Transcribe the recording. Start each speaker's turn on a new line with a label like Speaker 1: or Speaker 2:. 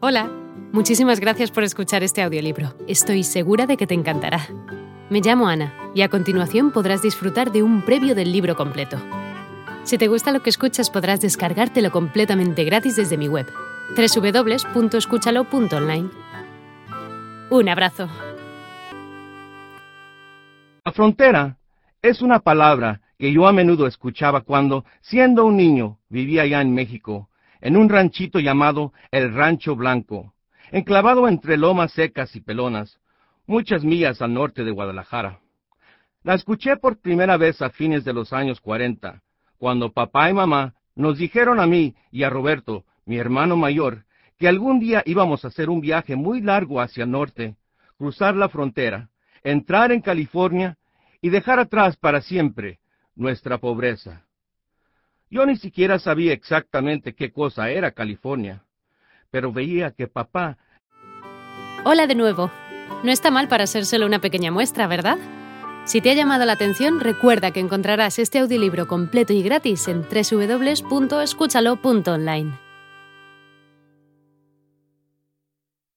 Speaker 1: Hola, muchísimas gracias por escuchar este audiolibro. Estoy segura de que te encantará. Me llamo Ana y a continuación podrás disfrutar de un previo del libro completo. Si te gusta lo que escuchas podrás descargártelo completamente gratis desde mi web, www.escúchalo.online. Un abrazo.
Speaker 2: La frontera es una palabra que yo a menudo escuchaba cuando, siendo un niño, vivía allá en México en un ranchito llamado el Rancho Blanco, enclavado entre lomas secas y pelonas, muchas millas al norte de Guadalajara. La escuché por primera vez a fines de los años cuarenta, cuando papá y mamá nos dijeron a mí y a Roberto, mi hermano mayor, que algún día íbamos a hacer un viaje muy largo hacia el norte, cruzar la frontera, entrar en California y dejar atrás para siempre nuestra pobreza. Yo ni siquiera sabía exactamente qué cosa era California, pero veía que papá...
Speaker 1: Hola de nuevo. No está mal para ser solo una pequeña muestra, ¿verdad? Si te ha llamado la atención, recuerda que encontrarás este audiolibro completo y gratis en www.escúchalo.online.